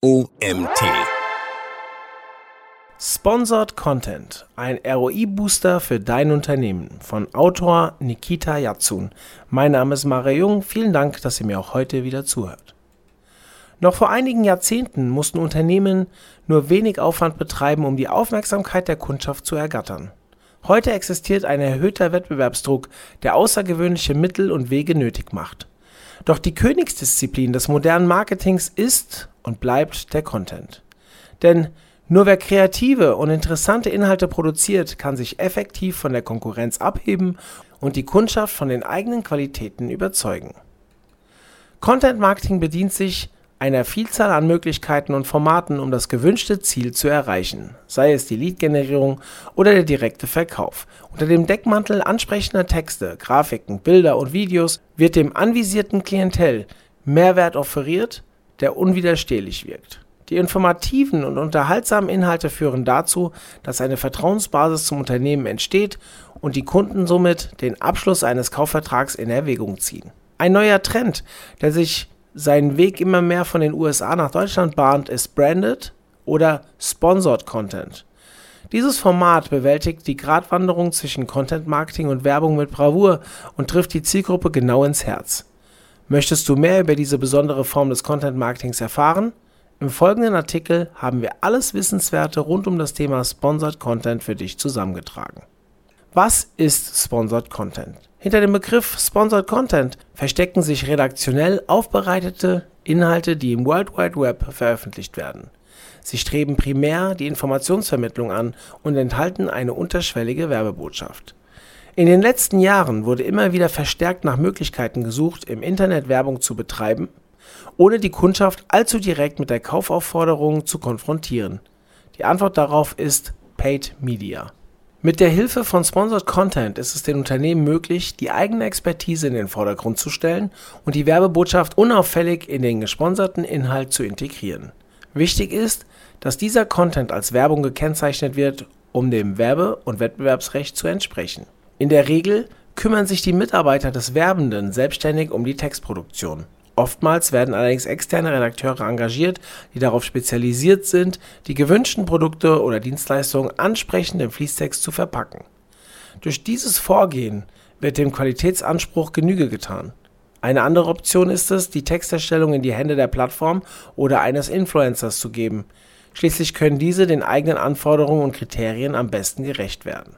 OMT. Sponsored Content, ein ROI-Booster für dein Unternehmen von Autor Nikita Yatsun. Mein Name ist Mara Jung, vielen Dank, dass ihr mir auch heute wieder zuhört. Noch vor einigen Jahrzehnten mussten Unternehmen nur wenig Aufwand betreiben, um die Aufmerksamkeit der Kundschaft zu ergattern. Heute existiert ein erhöhter Wettbewerbsdruck, der außergewöhnliche Mittel und Wege nötig macht. Doch die Königsdisziplin des modernen Marketings ist und bleibt der Content. Denn nur wer kreative und interessante Inhalte produziert, kann sich effektiv von der Konkurrenz abheben und die Kundschaft von den eigenen Qualitäten überzeugen. Content Marketing bedient sich einer Vielzahl an Möglichkeiten und Formaten, um das gewünschte Ziel zu erreichen, sei es die Lead-Generierung oder der direkte Verkauf. Unter dem Deckmantel ansprechender Texte, Grafiken, Bilder und Videos wird dem anvisierten Klientel Mehrwert offeriert, der unwiderstehlich wirkt. Die informativen und unterhaltsamen Inhalte führen dazu, dass eine Vertrauensbasis zum Unternehmen entsteht und die Kunden somit den Abschluss eines Kaufvertrags in Erwägung ziehen. Ein neuer Trend, der sich seinen Weg immer mehr von den USA nach Deutschland bahnt, ist Branded oder Sponsored Content. Dieses Format bewältigt die Gratwanderung zwischen Content Marketing und Werbung mit Bravour und trifft die Zielgruppe genau ins Herz. Möchtest du mehr über diese besondere Form des Content Marketings erfahren? Im folgenden Artikel haben wir alles Wissenswerte rund um das Thema Sponsored Content für dich zusammengetragen. Was ist Sponsored Content? Hinter dem Begriff Sponsored Content verstecken sich redaktionell aufbereitete Inhalte, die im World Wide Web veröffentlicht werden. Sie streben primär die Informationsvermittlung an und enthalten eine unterschwellige Werbebotschaft. In den letzten Jahren wurde immer wieder verstärkt nach Möglichkeiten gesucht, im Internet Werbung zu betreiben ohne die Kundschaft allzu direkt mit der Kaufaufforderung zu konfrontieren. Die Antwort darauf ist Paid Media. Mit der Hilfe von Sponsored Content ist es den Unternehmen möglich, die eigene Expertise in den Vordergrund zu stellen und die Werbebotschaft unauffällig in den gesponserten Inhalt zu integrieren. Wichtig ist, dass dieser Content als Werbung gekennzeichnet wird, um dem Werbe- und Wettbewerbsrecht zu entsprechen. In der Regel kümmern sich die Mitarbeiter des Werbenden selbstständig um die Textproduktion. Oftmals werden allerdings externe Redakteure engagiert, die darauf spezialisiert sind, die gewünschten Produkte oder Dienstleistungen ansprechend im Fließtext zu verpacken. Durch dieses Vorgehen wird dem Qualitätsanspruch Genüge getan. Eine andere Option ist es, die Texterstellung in die Hände der Plattform oder eines Influencers zu geben. Schließlich können diese den eigenen Anforderungen und Kriterien am besten gerecht werden.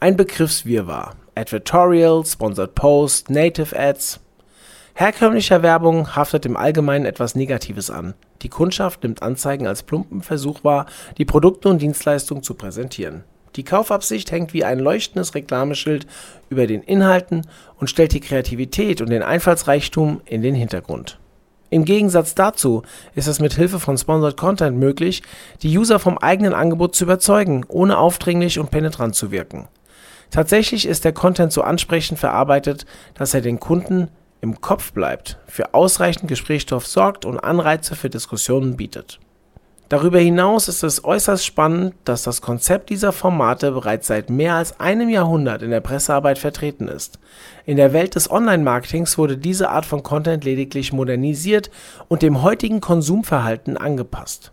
Ein Begriffswirrwarr. Advertorial, Sponsored Post, Native Ads, Herkömmlicher Werbung haftet im Allgemeinen etwas Negatives an. Die Kundschaft nimmt Anzeigen als plumpen Versuch wahr, die Produkte und Dienstleistungen zu präsentieren. Die Kaufabsicht hängt wie ein leuchtendes Reklameschild über den Inhalten und stellt die Kreativität und den Einfallsreichtum in den Hintergrund. Im Gegensatz dazu ist es mit Hilfe von Sponsored Content möglich, die User vom eigenen Angebot zu überzeugen, ohne aufdringlich und penetrant zu wirken. Tatsächlich ist der Content so ansprechend verarbeitet, dass er den Kunden im Kopf bleibt, für ausreichend Gesprächsstoff sorgt und Anreize für Diskussionen bietet. Darüber hinaus ist es äußerst spannend, dass das Konzept dieser Formate bereits seit mehr als einem Jahrhundert in der Pressearbeit vertreten ist. In der Welt des Online-Marketings wurde diese Art von Content lediglich modernisiert und dem heutigen Konsumverhalten angepasst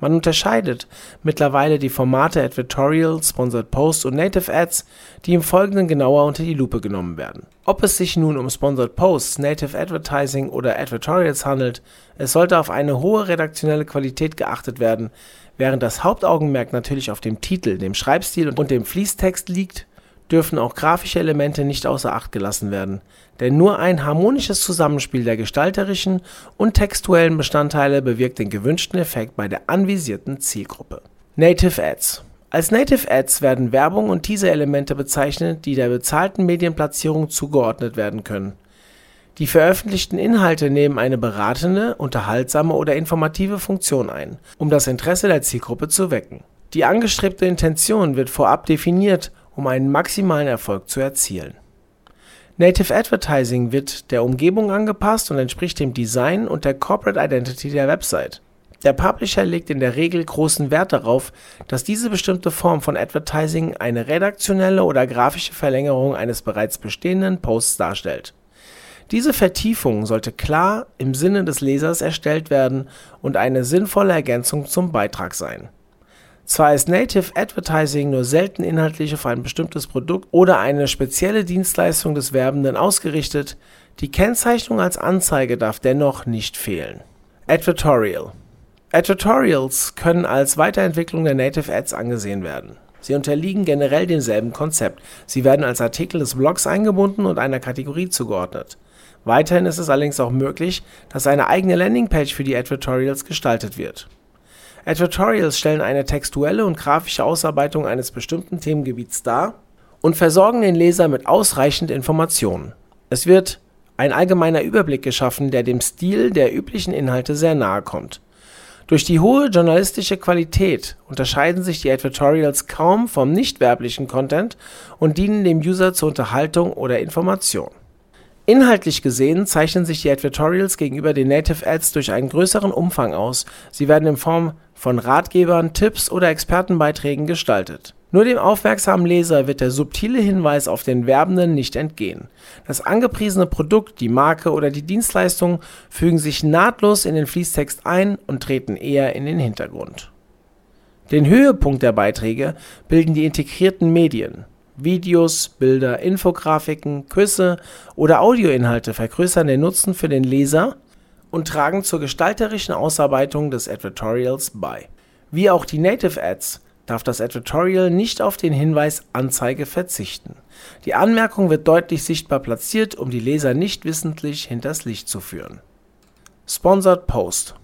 man unterscheidet mittlerweile die Formate Advertorial, Sponsored Post und Native Ads, die im Folgenden genauer unter die Lupe genommen werden. Ob es sich nun um Sponsored Posts, Native Advertising oder Advertorials handelt, es sollte auf eine hohe redaktionelle Qualität geachtet werden, während das Hauptaugenmerk natürlich auf dem Titel, dem Schreibstil und dem Fließtext liegt dürfen auch grafische Elemente nicht außer Acht gelassen werden, denn nur ein harmonisches Zusammenspiel der gestalterischen und textuellen Bestandteile bewirkt den gewünschten Effekt bei der anvisierten Zielgruppe. Native Ads als Native Ads werden Werbung und Teaser-Elemente bezeichnet, die der bezahlten Medienplatzierung zugeordnet werden können. Die veröffentlichten Inhalte nehmen eine beratende, unterhaltsame oder informative Funktion ein, um das Interesse der Zielgruppe zu wecken. Die angestrebte Intention wird vorab definiert um einen maximalen Erfolg zu erzielen. Native Advertising wird der Umgebung angepasst und entspricht dem Design und der Corporate Identity der Website. Der Publisher legt in der Regel großen Wert darauf, dass diese bestimmte Form von Advertising eine redaktionelle oder grafische Verlängerung eines bereits bestehenden Posts darstellt. Diese Vertiefung sollte klar im Sinne des Lesers erstellt werden und eine sinnvolle Ergänzung zum Beitrag sein. Zwar ist Native Advertising nur selten inhaltlich auf ein bestimmtes Produkt oder eine spezielle Dienstleistung des Werbenden ausgerichtet, die Kennzeichnung als Anzeige darf dennoch nicht fehlen. Advertorial Advertorials können als Weiterentwicklung der Native Ads angesehen werden. Sie unterliegen generell demselben Konzept. Sie werden als Artikel des Blogs eingebunden und einer Kategorie zugeordnet. Weiterhin ist es allerdings auch möglich, dass eine eigene Landingpage für die Advertorials gestaltet wird Advertorials stellen eine textuelle und grafische Ausarbeitung eines bestimmten Themengebiets dar und versorgen den Leser mit ausreichend Informationen. Es wird ein allgemeiner Überblick geschaffen, der dem Stil der üblichen Inhalte sehr nahe kommt. Durch die hohe journalistische Qualität unterscheiden sich die Advertorials kaum vom nicht-werblichen Content und dienen dem User zur Unterhaltung oder Information Inhaltlich gesehen zeichnen sich die Advertorials gegenüber den Native Ads durch einen größeren Umfang aus, sie werden in Form von Ratgebern, Tipps oder Expertenbeiträgen gestaltet. Nur dem aufmerksamen Leser wird der subtile Hinweis auf den Werbenden nicht entgehen. Das angepriesene Produkt, die Marke oder die Dienstleistung fügen sich nahtlos in den Fließtext ein und treten eher in den Hintergrund. Den Höhepunkt der Beiträge bilden die integrierten Medien Videos, Bilder, Infografiken, Küsse oder Audioinhalte vergrößern den Nutzen für den Leser und tragen zur gestalterischen Ausarbeitung des Advertorials bei. Wie auch die Native Ads darf das Advertorial nicht auf den Hinweis Anzeige verzichten. Die Anmerkung wird deutlich sichtbar platziert, um die Leser nicht wissentlich hinters Licht zu führen. Sponsored Post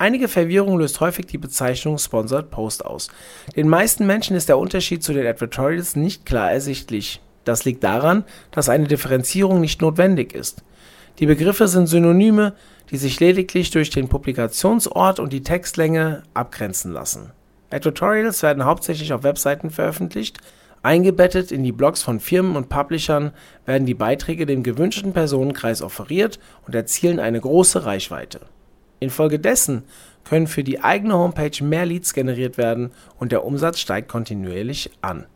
Einige Verwirrung löst häufig die Bezeichnung Sponsored Post aus. Den meisten Menschen ist der Unterschied zu den Advertorials nicht klar ersichtlich. Das liegt daran, dass eine Differenzierung nicht notwendig ist. Die Begriffe sind Synonyme, die sich lediglich durch den Publikationsort und die Textlänge abgrenzen lassen. Advertorials werden hauptsächlich auf Webseiten veröffentlicht, eingebettet in die Blogs von Firmen und Publishern werden die Beiträge dem gewünschten Personenkreis offeriert und erzielen eine große Reichweite Infolgedessen können für die eigene Homepage mehr Leads generiert werden und der Umsatz steigt kontinuierlich an.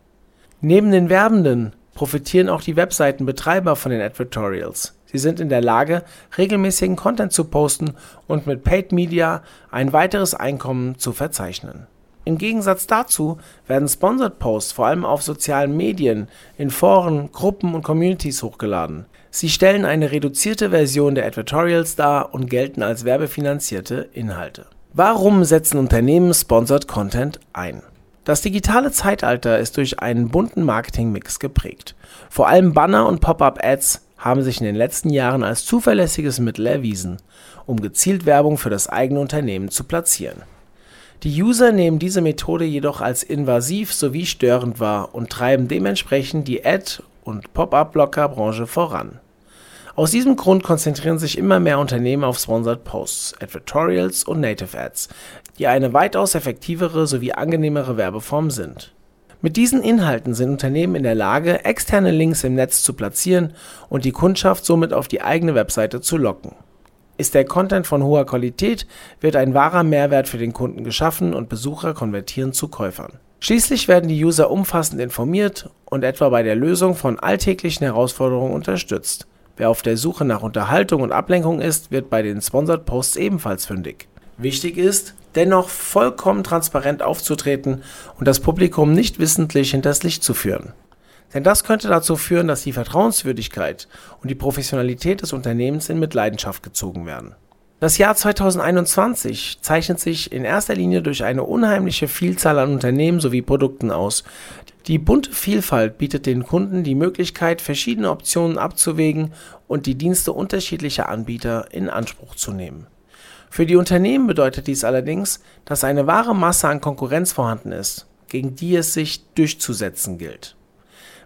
Neben den Werbenden profitieren auch die Webseitenbetreiber von den Advertorials. Sie sind in der Lage, regelmäßigen Content zu posten und mit Paid Media ein weiteres Einkommen zu verzeichnen im Gegensatz dazu werden Sponsored Posts vor allem auf sozialen Medien, in Foren, Gruppen und Communities hochgeladen. Sie stellen eine reduzierte Version der Advertorials dar und gelten als werbefinanzierte Inhalte. Warum setzen Unternehmen Sponsored Content ein? Das digitale Zeitalter ist durch einen bunten Marketingmix geprägt. Vor allem Banner und Pop-up-Ads haben sich in den letzten Jahren als zuverlässiges Mittel erwiesen, um gezielt Werbung für das eigene Unternehmen zu platzieren die User nehmen diese Methode jedoch als invasiv sowie störend wahr und treiben dementsprechend die Ad und Pop-up-Blocker-Branche voran. Aus diesem Grund konzentrieren sich immer mehr Unternehmen auf Sponsored Posts, Advertorials und Native Ads, die eine weitaus effektivere sowie angenehmere Werbeform sind. Mit diesen Inhalten sind Unternehmen in der Lage, externe Links im Netz zu platzieren und die Kundschaft somit auf die eigene Webseite zu locken ist der Content von hoher Qualität, wird ein wahrer Mehrwert für den Kunden geschaffen und Besucher konvertieren zu Käufern. Schließlich werden die User umfassend informiert und etwa bei der Lösung von alltäglichen Herausforderungen unterstützt. Wer auf der Suche nach Unterhaltung und Ablenkung ist, wird bei den Sponsored Posts ebenfalls fündig. Wichtig ist, dennoch vollkommen transparent aufzutreten und das Publikum nicht wissentlich hinters Licht zu führen. Denn das könnte dazu führen, dass die Vertrauenswürdigkeit und die Professionalität des Unternehmens in Mitleidenschaft gezogen werden. Das Jahr 2021 zeichnet sich in erster Linie durch eine unheimliche Vielzahl an Unternehmen sowie Produkten aus. Die bunte Vielfalt bietet den Kunden die Möglichkeit, verschiedene Optionen abzuwägen und die Dienste unterschiedlicher Anbieter in Anspruch zu nehmen. Für die Unternehmen bedeutet dies allerdings, dass eine wahre Masse an Konkurrenz vorhanden ist, gegen die es sich durchzusetzen gilt.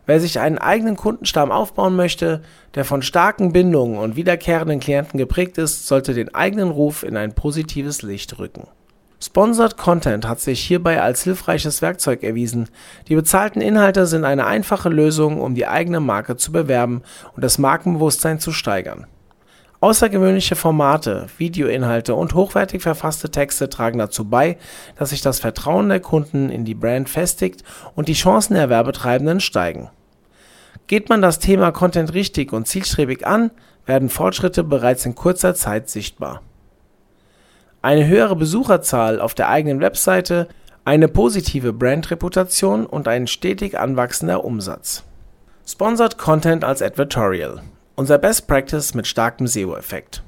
Wer sich einen eigenen Kundenstamm aufbauen möchte, der von starken Bindungen und wiederkehrenden Klienten geprägt ist, sollte den eigenen Ruf in ein positives Licht rücken. Sponsored Content hat sich hierbei als hilfreiches Werkzeug erwiesen. Die bezahlten Inhalte sind eine einfache Lösung, um die eigene Marke zu bewerben und das Markenbewusstsein zu steigern. Außergewöhnliche Formate, Videoinhalte und hochwertig verfasste Texte tragen dazu bei, dass sich das Vertrauen der Kunden in die Brand festigt und die Chancen der Werbetreibenden steigen Geht man das Thema Content richtig und zielstrebig an, werden Fortschritte bereits in kurzer Zeit sichtbar. Eine höhere Besucherzahl auf der eigenen Webseite, eine positive Brandreputation und ein stetig anwachsender Umsatz. Sponsored Content als Advertorial. Unser Best Practice mit starkem SEO-Effekt.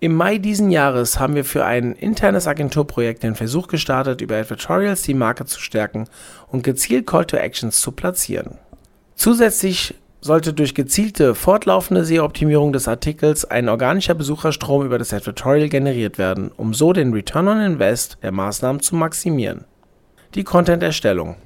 Im Mai diesen Jahres haben wir für ein internes Agenturprojekt den Versuch gestartet, über Advertorials die Marke zu stärken und gezielt Call to Actions zu platzieren. Zusätzlich sollte durch gezielte, fortlaufende SEO-Optimierung des Artikels ein organischer Besucherstrom über das Advertorial generiert werden, um so den Return on Invest der Maßnahmen zu maximieren. Die Content-Erstellung.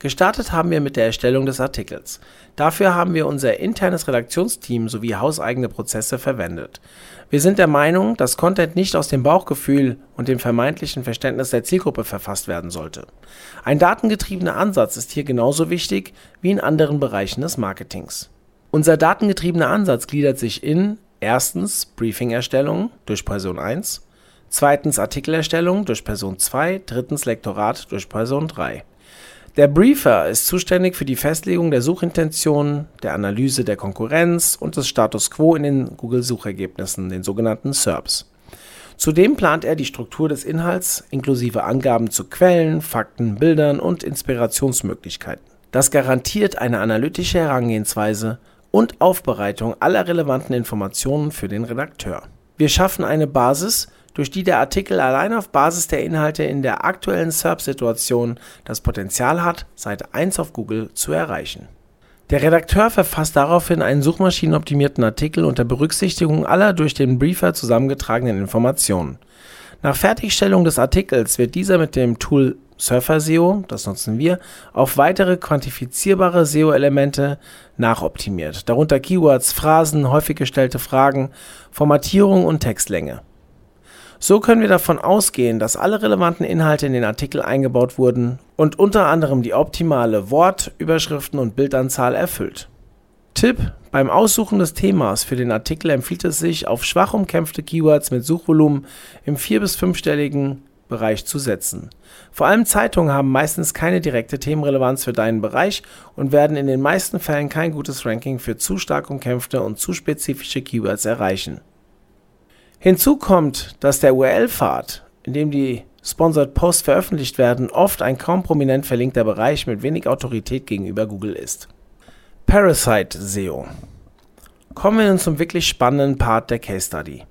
Gestartet haben wir mit der Erstellung des Artikels. Dafür haben wir unser internes Redaktionsteam sowie hauseigene Prozesse verwendet. Wir sind der Meinung, dass Content nicht aus dem Bauchgefühl und dem vermeintlichen Verständnis der Zielgruppe verfasst werden sollte. Ein datengetriebener Ansatz ist hier genauso wichtig wie in anderen Bereichen des Marketings. Unser datengetriebener Ansatz gliedert sich in erstens Briefingerstellung durch Person 1, zweitens Artikelerstellung durch Person 2, drittens Lektorat durch Person 3. Der Briefer ist zuständig für die Festlegung der Suchintentionen, der Analyse der Konkurrenz und des Status quo in den Google-Suchergebnissen, den sogenannten SERPs. Zudem plant er die Struktur des Inhalts inklusive Angaben zu Quellen, Fakten, Bildern und Inspirationsmöglichkeiten. Das garantiert eine analytische Herangehensweise und Aufbereitung aller relevanten Informationen für den Redakteur. Wir schaffen eine Basis, durch die der Artikel allein auf Basis der Inhalte in der aktuellen SERP-Situation das Potenzial hat, Seite 1 auf Google zu erreichen. Der Redakteur verfasst daraufhin einen suchmaschinenoptimierten Artikel unter Berücksichtigung aller durch den Briefer zusammengetragenen Informationen. Nach Fertigstellung des Artikels wird dieser mit dem Tool Surfer SEO, das nutzen wir, auf weitere quantifizierbare SEO-Elemente nachoptimiert, darunter Keywords, Phrasen, häufig gestellte Fragen, Formatierung und Textlänge. So können wir davon ausgehen, dass alle relevanten Inhalte in den Artikel eingebaut wurden und unter anderem die optimale Wort-, Überschriften- und Bildanzahl erfüllt. Tipp: Beim Aussuchen des Themas für den Artikel empfiehlt es sich, auf schwach umkämpfte Keywords mit Suchvolumen im vier- bis fünfstelligen Bereich zu setzen. Vor allem Zeitungen haben meistens keine direkte Themenrelevanz für deinen Bereich und werden in den meisten Fällen kein gutes Ranking für zu stark umkämpfte und zu spezifische Keywords erreichen. Hinzu kommt, dass der URL-Pfad, in dem die Sponsored Posts veröffentlicht werden, oft ein kaum prominent verlinkter Bereich mit wenig Autorität gegenüber Google ist. Parasite SEO. Kommen wir nun zum wirklich spannenden Part der Case Study.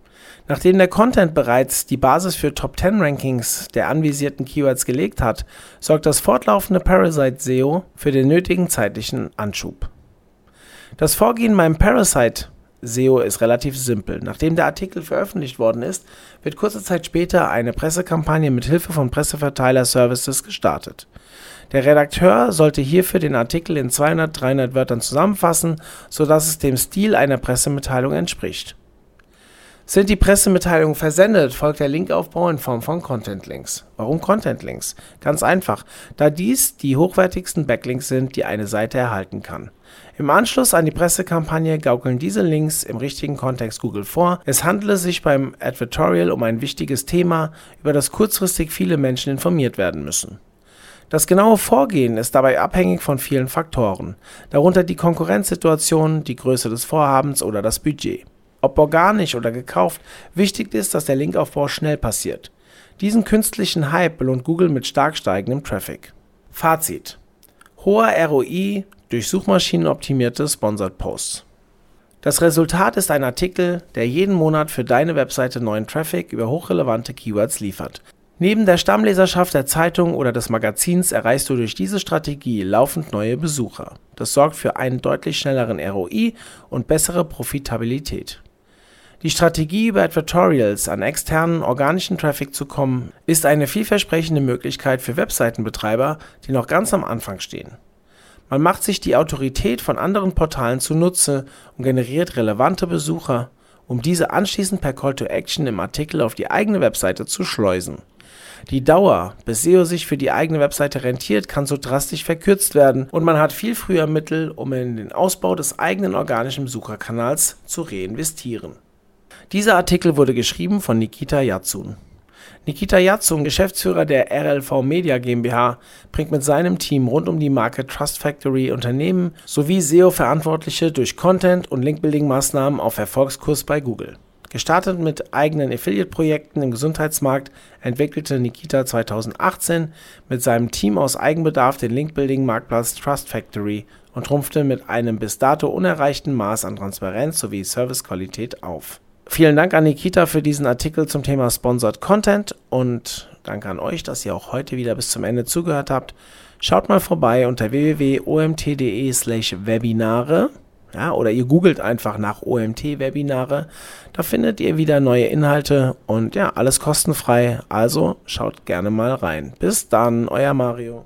Nachdem der Content bereits die Basis für Top 10 Rankings der anvisierten Keywords gelegt hat, sorgt das fortlaufende Parasite SEO für den nötigen zeitlichen Anschub. Das Vorgehen beim Parasite SEO ist relativ simpel. Nachdem der Artikel veröffentlicht worden ist, wird kurze Zeit später eine Pressekampagne mit Hilfe von Presseverteiler-Services gestartet. Der Redakteur sollte hierfür den Artikel in 200, 300 Wörtern zusammenfassen, sodass es dem Stil einer Pressemitteilung entspricht. Sind die Pressemitteilungen versendet, folgt der Linkaufbau in Form von Content Links. Warum Content Links? Ganz einfach, da dies die hochwertigsten Backlinks sind, die eine Seite erhalten kann. Im Anschluss an die Pressekampagne gaukeln diese Links im richtigen Kontext Google vor. Es handele sich beim Advertorial um ein wichtiges Thema, über das kurzfristig viele Menschen informiert werden müssen. Das genaue Vorgehen ist dabei abhängig von vielen Faktoren, darunter die Konkurrenzsituation, die Größe des Vorhabens oder das Budget. Ob organisch oder gekauft, wichtig ist, dass der Linkaufbau schnell passiert. Diesen künstlichen Hype belohnt Google mit stark steigendem Traffic. Fazit: Hoher ROI durch suchmaschinenoptimierte Sponsored Posts. Das Resultat ist ein Artikel, der jeden Monat für deine Webseite neuen Traffic über hochrelevante Keywords liefert. Neben der Stammleserschaft der Zeitung oder des Magazins erreichst du durch diese Strategie laufend neue Besucher. Das sorgt für einen deutlich schnelleren ROI und bessere Profitabilität. Die Strategie, über Advertorials an externen organischen Traffic zu kommen, ist eine vielversprechende Möglichkeit für Webseitenbetreiber, die noch ganz am Anfang stehen. Man macht sich die Autorität von anderen Portalen zunutze und generiert relevante Besucher, um diese anschließend per Call to Action im Artikel auf die eigene Webseite zu schleusen. Die Dauer, bis SEO sich für die eigene Webseite rentiert, kann so drastisch verkürzt werden und man hat viel früher Mittel, um in den Ausbau des eigenen organischen Besucherkanals zu reinvestieren. Dieser Artikel wurde geschrieben von Nikita Yatsun. Nikita Yatzun, Geschäftsführer der RLV Media GmbH, bringt mit seinem Team rund um die Marke Trust Factory Unternehmen sowie SEO-Verantwortliche durch Content- und Linkbuilding-Maßnahmen auf Erfolgskurs bei Google. Gestartet mit eigenen Affiliate-Projekten im Gesundheitsmarkt entwickelte Nikita 2018 mit seinem Team aus Eigenbedarf den Linkbuilding-Marktplatz Trust Factory und trumpfte mit einem bis dato unerreichten Maß an Transparenz sowie Servicequalität auf. Vielen Dank an Nikita für diesen Artikel zum Thema Sponsored Content und danke an euch, dass ihr auch heute wieder bis zum Ende zugehört habt. Schaut mal vorbei unter www.omt.de/webinare. Ja, oder ihr googelt einfach nach OMT-Webinare. Da findet ihr wieder neue Inhalte und ja, alles kostenfrei. Also schaut gerne mal rein. Bis dann, euer Mario.